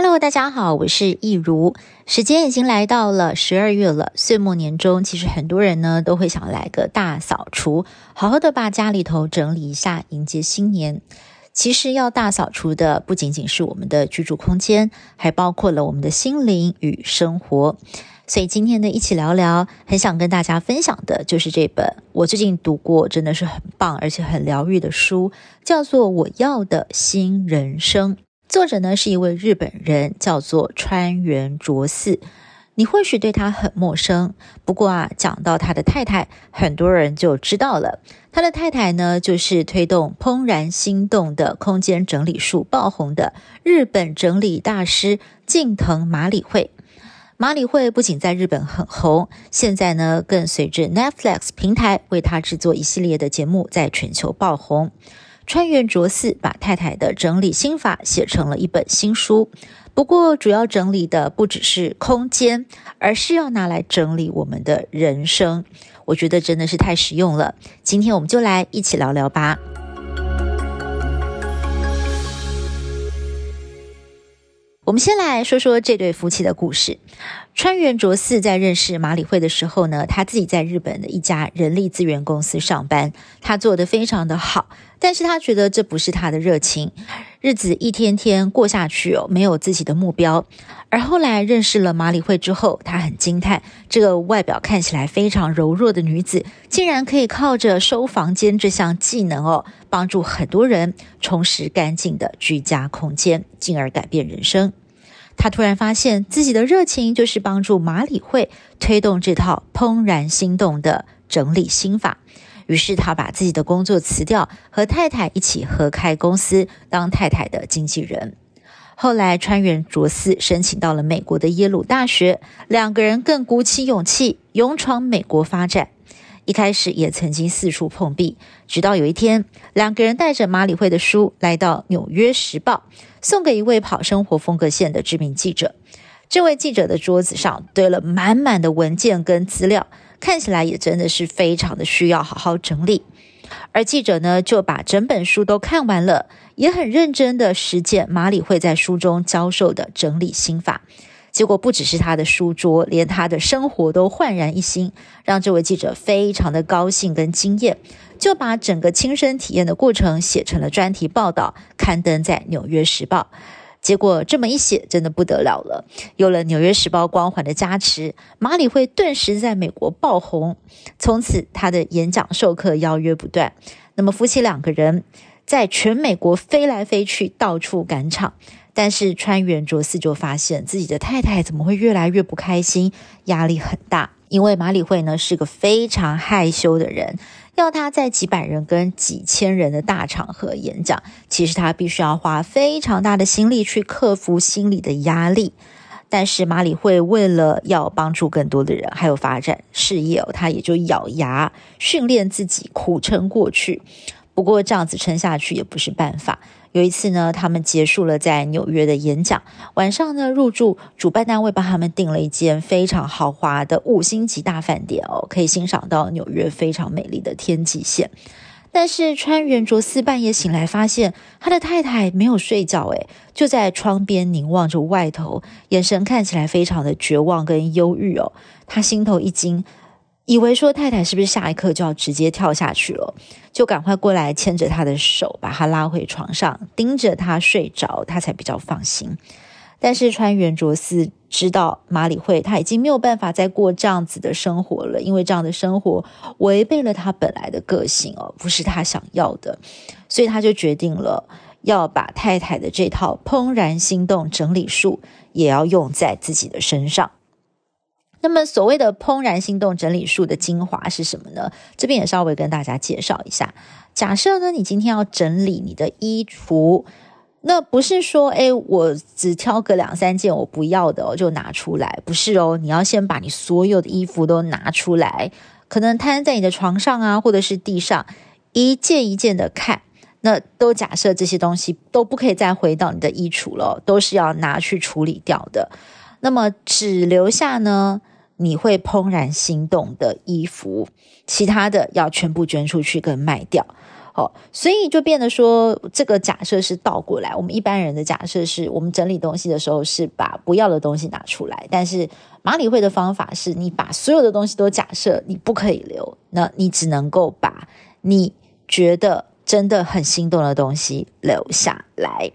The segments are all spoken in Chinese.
Hello，大家好，我是益如。时间已经来到了十二月了，岁末年终，其实很多人呢都会想来个大扫除，好好的把家里头整理一下，迎接新年。其实要大扫除的不仅仅是我们的居住空间，还包括了我们的心灵与生活。所以今天呢，一起聊聊，很想跟大家分享的就是这本我最近读过，真的是很棒而且很疗愈的书，叫做《我要的新人生》。作者呢是一位日本人，叫做川原卓四。你或许对他很陌生，不过啊，讲到他的太太，很多人就知道了。他的太太呢，就是推动怦然心动的空间整理术爆红的日本整理大师近藤麻里惠。麻里惠不仅在日本很红，现在呢，更随着 Netflix 平台为他制作一系列的节目，在全球爆红。川原卓四把太太的整理心法写成了一本新书，不过主要整理的不只是空间，而是要拿来整理我们的人生。我觉得真的是太实用了。今天我们就来一起聊聊吧。我们先来说说这对夫妻的故事。川原卓四在认识马里会的时候呢，他自己在日本的一家人力资源公司上班，他做得非常的好，但是他觉得这不是他的热情，日子一天天过下去哦，没有自己的目标。而后来认识了马里惠之后，他很惊叹，这个外表看起来非常柔弱的女子，竟然可以靠着收房间这项技能哦，帮助很多人重拾干净的居家空间，进而改变人生。他突然发现自己的热情就是帮助马里惠推动这套怦然心动的整理心法，于是他把自己的工作辞掉，和太太一起合开公司，当太太的经纪人。后来川原卓司申请到了美国的耶鲁大学，两个人更鼓起勇气勇闯美国发展。一开始也曾经四处碰壁，直到有一天，两个人带着马里惠的书来到《纽约时报》，送给一位跑生活风格线的知名记者。这位记者的桌子上堆了满满的文件跟资料，看起来也真的是非常的需要好好整理。而记者呢，就把整本书都看完了，也很认真的实践马里会在书中教授的整理心法。结果不只是他的书桌，连他的生活都焕然一新，让这位记者非常的高兴跟惊艳，就把整个亲身体验的过程写成了专题报道，刊登在《纽约时报》。结果这么一写，真的不得了了，有了《纽约时报》光环的加持，马里会顿时在美国爆红，从此他的演讲授课邀约不断。那么夫妻两个人在全美国飞来飞去，到处赶场。但是川原卓四就发现自己的太太怎么会越来越不开心，压力很大。因为马里会呢是个非常害羞的人，要他在几百人跟几千人的大场合演讲，其实他必须要花非常大的心力去克服心理的压力。但是马里会为了要帮助更多的人，还有发展事业，他也就咬牙训练自己，苦撑过去。不过这样子撑下去也不是办法。有一次呢，他们结束了在纽约的演讲，晚上呢入住主办单位帮他们订了一间非常豪华的五星级大饭店哦，可以欣赏到纽约非常美丽的天际线。但是川原卓四半夜醒来，发现他的太太没有睡觉，诶，就在窗边凝望着外头，眼神看起来非常的绝望跟忧郁哦。他心头一惊。以为说太太是不是下一刻就要直接跳下去了，就赶快过来牵着她的手，把她拉回床上，盯着她睡着，他才比较放心。但是川原卓四知道马里惠他已经没有办法再过这样子的生活了，因为这样的生活违背了他本来的个性哦，不是他想要的，所以他就决定了要把太太的这套怦然心动整理术也要用在自己的身上。那么，所谓的怦然心动整理术的精华是什么呢？这边也稍微跟大家介绍一下。假设呢，你今天要整理你的衣橱，那不是说，哎，我只挑个两三件我不要的，我就拿出来，不是哦。你要先把你所有的衣服都拿出来，可能摊在你的床上啊，或者是地上，一件一件的看。那都假设这些东西都不可以再回到你的衣橱了，都是要拿去处理掉的。那么只留下呢，你会怦然心动的衣服，其他的要全部捐出去跟卖掉好，所以就变得说，这个假设是倒过来。我们一般人的假设是我们整理东西的时候是把不要的东西拿出来，但是马里会的方法是你把所有的东西都假设你不可以留，那你只能够把你觉得真的很心动的东西留下来。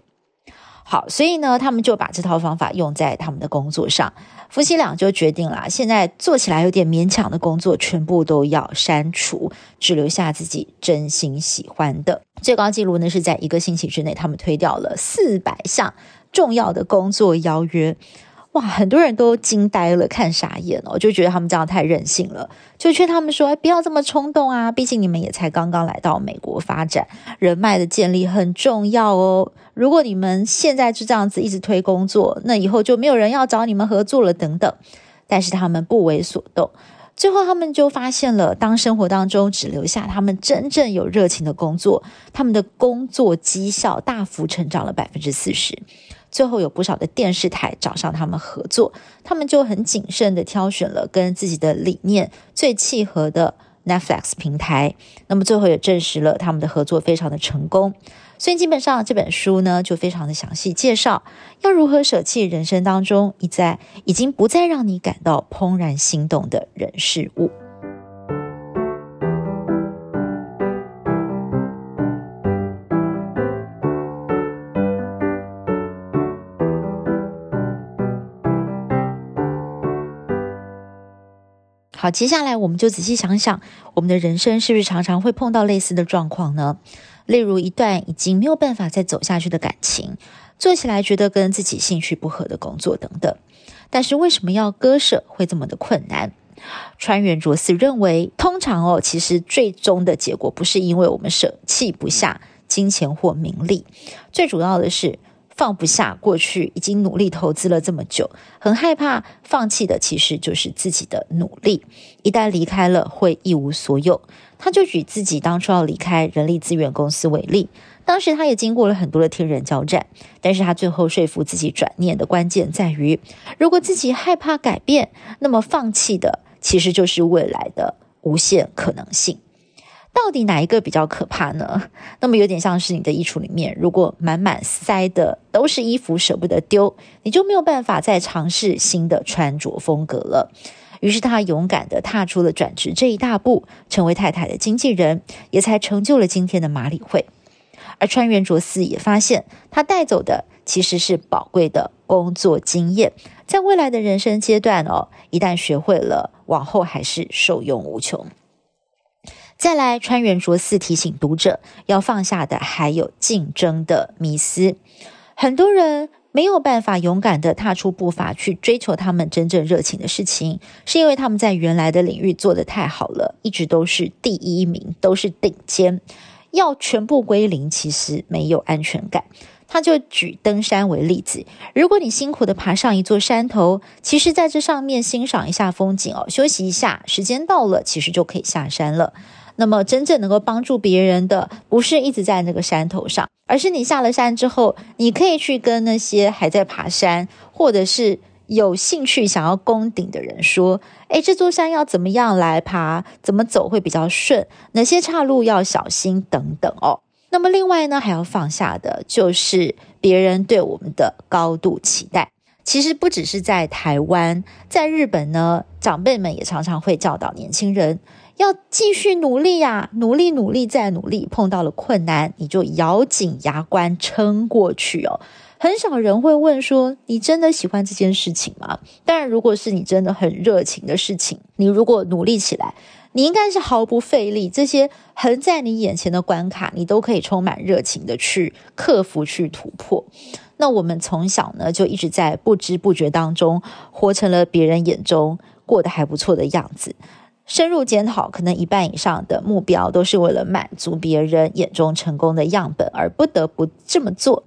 好，所以呢，他们就把这套方法用在他们的工作上。夫妻俩就决定了，现在做起来有点勉强的工作，全部都要删除，只留下自己真心喜欢的。最高纪录呢，是在一个星期之内，他们推掉了四百项重要的工作邀约。哇，很多人都惊呆了，看傻眼哦，就觉得他们这样太任性了，就劝他们说：“哎，不要这么冲动啊，毕竟你们也才刚刚来到美国发展，人脉的建立很重要哦。如果你们现在就这样子一直推工作，那以后就没有人要找你们合作了，等等。”但是他们不为所动，最后他们就发现了，当生活当中只留下他们真正有热情的工作，他们的工作绩效大幅成长了百分之四十。最后有不少的电视台找上他们合作，他们就很谨慎地挑选了跟自己的理念最契合的 Netflix 平台。那么最后也证实了他们的合作非常的成功。所以基本上这本书呢就非常的详细介绍要如何舍弃人生当中一再已经不再让你感到怦然心动的人事物。好，接下来我们就仔细想想，我们的人生是不是常常会碰到类似的状况呢？例如一段已经没有办法再走下去的感情，做起来觉得跟自己兴趣不合的工作等等。但是为什么要割舍会这么的困难？川原卓四认为，通常哦，其实最终的结果不是因为我们舍弃不下金钱或名利，最主要的是。放不下过去已经努力投资了这么久，很害怕放弃的其实就是自己的努力。一旦离开了，会一无所有。他就举自己当初要离开人力资源公司为例，当时他也经过了很多的天人交战，但是他最后说服自己转念的关键在于，如果自己害怕改变，那么放弃的其实就是未来的无限可能性。到底哪一个比较可怕呢？那么有点像是你的衣橱里面，如果满满塞的都是衣服，舍不得丢，你就没有办法再尝试新的穿着风格了。于是他勇敢地踏出了转职这一大步，成为太太的经纪人，也才成就了今天的马理惠。而川原卓四也发现，他带走的其实是宝贵的工作经验，在未来的人生阶段哦，一旦学会了，往后还是受用无穷。再来，川原卓四提醒读者，要放下的还有竞争的迷思。很多人没有办法勇敢地踏出步伐去追求他们真正热情的事情，是因为他们在原来的领域做得太好了，一直都是第一名，都是顶尖。要全部归零，其实没有安全感。他就举登山为例子，如果你辛苦地爬上一座山头，其实在这上面欣赏一下风景哦，休息一下，时间到了，其实就可以下山了。那么，真正能够帮助别人的，不是一直在那个山头上，而是你下了山之后，你可以去跟那些还在爬山，或者是有兴趣想要攻顶的人说：“诶，这座山要怎么样来爬？怎么走会比较顺？哪些岔路要小心？等等哦。”那么，另外呢，还要放下的就是别人对我们的高度期待。其实不只是在台湾，在日本呢，长辈们也常常会教导年轻人。要继续努力呀，努力努力再努力，碰到了困难，你就咬紧牙关撑过去哦。很少人会问说：“你真的喜欢这件事情吗？”当然，如果是你真的很热情的事情，你如果努力起来，你应该是毫不费力，这些横在你眼前的关卡，你都可以充满热情的去克服、去突破。那我们从小呢，就一直在不知不觉当中，活成了别人眼中过得还不错的样子。深入检讨，可能一半以上的目标都是为了满足别人眼中成功的样本而不得不这么做。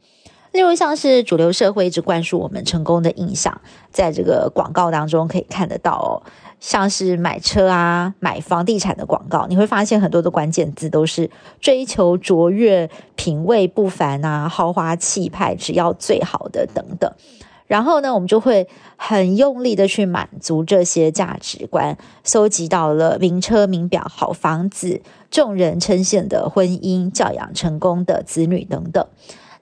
例如，像是主流社会一直灌输我们成功的印象，在这个广告当中可以看得到哦，像是买车啊、买房地产的广告，你会发现很多的关键字都是追求卓越、品味不凡啊、豪华气派、只要最好的等等。然后呢，我们就会很用力的去满足这些价值观，搜集到了名车、名表、好房子、众人称羡的婚姻、教养成功的子女等等。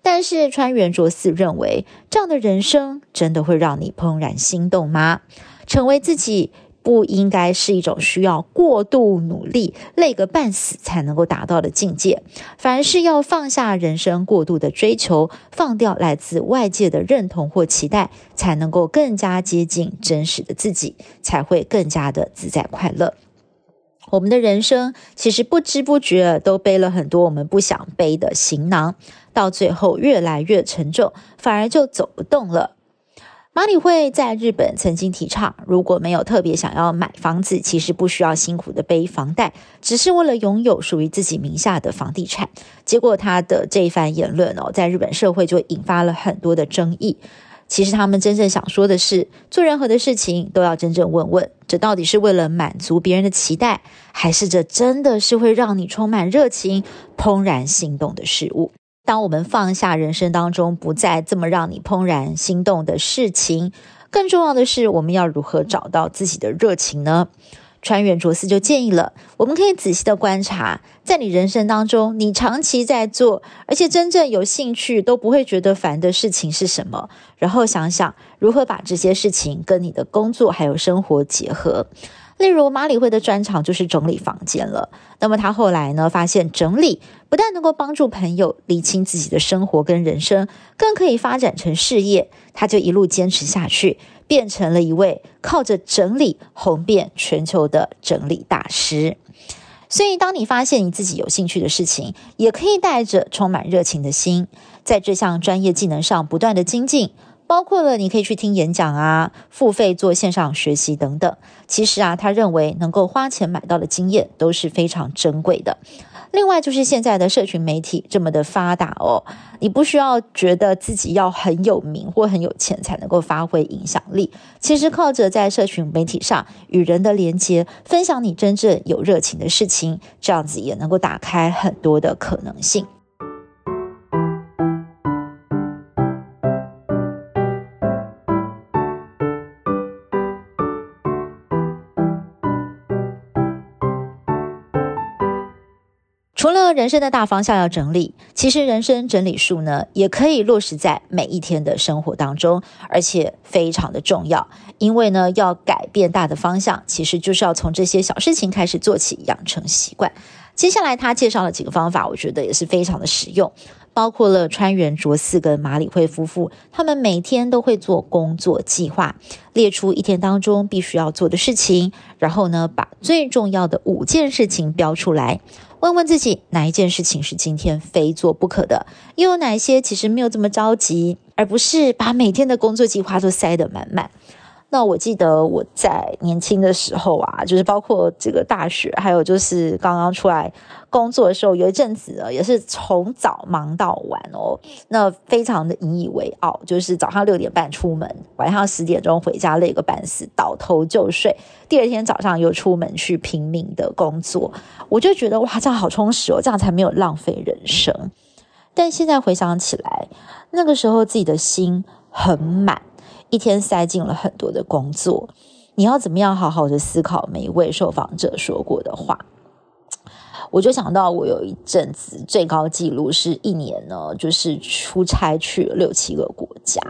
但是川原卓四认为，这样的人生真的会让你怦然心动吗？成为自己。不应该是一种需要过度努力、累个半死才能够达到的境界，反而是要放下人生过度的追求，放掉来自外界的认同或期待，才能够更加接近真实的自己，才会更加的自在快乐。我们的人生其实不知不觉都背了很多我们不想背的行囊，到最后越来越沉重，反而就走不动了。马理惠在日本曾经提倡，如果没有特别想要买房子，其实不需要辛苦的背房贷，只是为了拥有属于自己名下的房地产。结果他的这一番言论哦，在日本社会就引发了很多的争议。其实他们真正想说的是，做任何的事情都要真正问问，这到底是为了满足别人的期待，还是这真的是会让你充满热情、怦然心动的事物？当我们放下人生当中不再这么让你怦然心动的事情，更重要的是，我们要如何找到自己的热情呢？川原卓司就建议了，我们可以仔细的观察，在你人生当中，你长期在做，而且真正有兴趣都不会觉得烦的事情是什么，然后想想如何把这些事情跟你的工作还有生活结合。例如马理会的专长就是整理房间了，那么他后来呢，发现整理不但能够帮助朋友理清自己的生活跟人生，更可以发展成事业，他就一路坚持下去，变成了一位靠着整理红遍全球的整理大师。所以，当你发现你自己有兴趣的事情，也可以带着充满热情的心，在这项专业技能上不断的精进。包括了你可以去听演讲啊，付费做线上学习等等。其实啊，他认为能够花钱买到的经验都是非常珍贵的。另外就是现在的社群媒体这么的发达哦，你不需要觉得自己要很有名或很有钱才能够发挥影响力。其实靠着在社群媒体上与人的连接，分享你真正有热情的事情，这样子也能够打开很多的可能性。人生的大方向要整理，其实人生整理术呢，也可以落实在每一天的生活当中，而且非常的重要。因为呢，要改变大的方向，其实就是要从这些小事情开始做起，养成习惯。接下来他介绍了几个方法，我觉得也是非常的实用，包括了川原卓四跟麻理惠夫妇，他们每天都会做工作计划，列出一天当中必须要做的事情，然后呢，把最重要的五件事情标出来。问问自己，哪一件事情是今天非做不可的？又有哪些其实没有这么着急，而不是把每天的工作计划都塞得满满。那我记得我在年轻的时候啊，就是包括这个大学，还有就是刚刚出来工作的时候，有一阵子呢，也是从早忙到晚哦，那非常的引以为傲，就是早上六点半出门，晚上十点钟回家，累个半死，倒头就睡，第二天早上又出门去拼命的工作，我就觉得哇，这样好充实哦，这样才没有浪费人生。但现在回想起来，那个时候自己的心很满。一天塞进了很多的工作，你要怎么样好好的思考每一位受访者说过的话？我就想到，我有一阵子最高纪录是一年呢，就是出差去了六七个国家。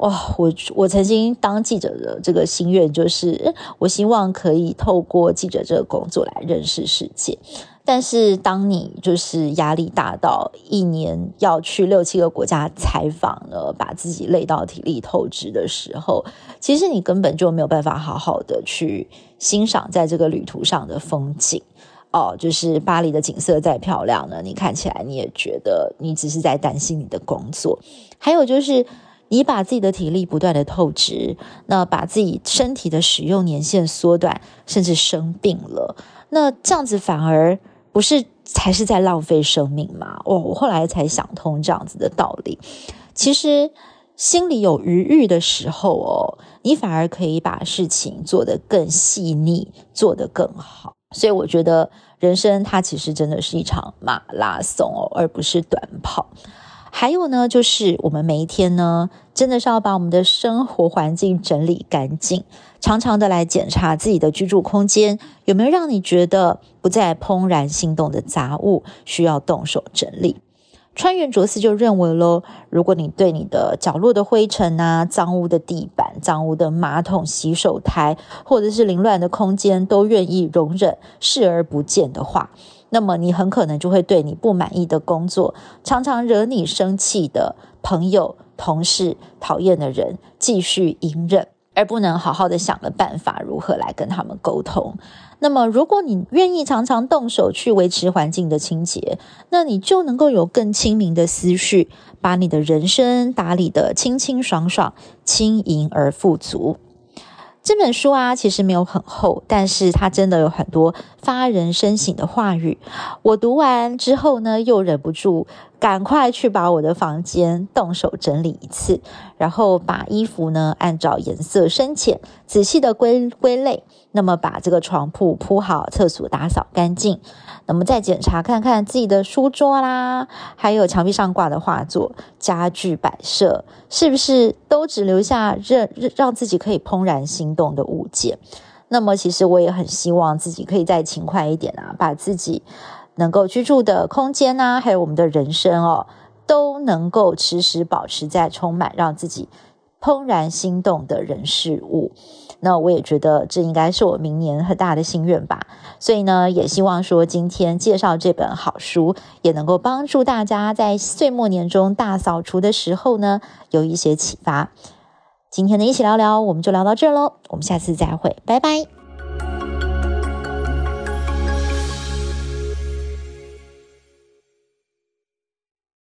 哇，我我曾经当记者的这个心愿就是，我希望可以透过记者这个工作来认识世界。但是，当你就是压力大到一年要去六七个国家采访了，把自己累到体力透支的时候，其实你根本就没有办法好好的去欣赏在这个旅途上的风景。哦，就是巴黎的景色再漂亮呢，你看起来你也觉得你只是在担心你的工作。还有就是，你把自己的体力不断的透支，那把自己身体的使用年限缩短，甚至生病了，那这样子反而。不是才是在浪费生命吗？哦，我后来才想通这样子的道理。其实心里有余裕的时候哦，你反而可以把事情做得更细腻，做得更好。所以我觉得人生它其实真的是一场马拉松哦，而不是短跑。还有呢，就是我们每一天呢，真的是要把我们的生活环境整理干净，常常的来检查自己的居住空间有没有让你觉得不再怦然心动的杂物，需要动手整理。川原卓司就认为喽，如果你对你的角落的灰尘啊、脏污的地板、脏污的马桶、洗手台，或者是凌乱的空间，都愿意容忍、视而不见的话，那么你很可能就会对你不满意的工作、常常惹你生气的朋友、同事、讨厌的人，继续隐忍。而不能好好的想个办法，如何来跟他们沟通。那么，如果你愿意常常动手去维持环境的清洁，那你就能够有更清明的思绪，把你的人生打理得清清爽爽、轻盈而富足。这本书啊，其实没有很厚，但是它真的有很多发人深省的话语。我读完之后呢，又忍不住赶快去把我的房间动手整理一次，然后把衣服呢按照颜色深浅仔细的归归类，那么把这个床铺铺好，厕所打扫干净。那么再检查看看自己的书桌啦，还有墙壁上挂的画作、家具摆设，是不是都只留下让让自己可以怦然心动的物件？那么其实我也很希望自己可以再勤快一点啊，把自己能够居住的空间、啊，还有我们的人生哦，都能够时时保持在充满让自己怦然心动的人事物。那我也觉得这应该是我明年很大的心愿吧，所以呢，也希望说今天介绍这本好书，也能够帮助大家在岁末年终大扫除的时候呢，有一些启发。今天的一起聊聊，我们就聊到这喽，我们下次再会，拜拜。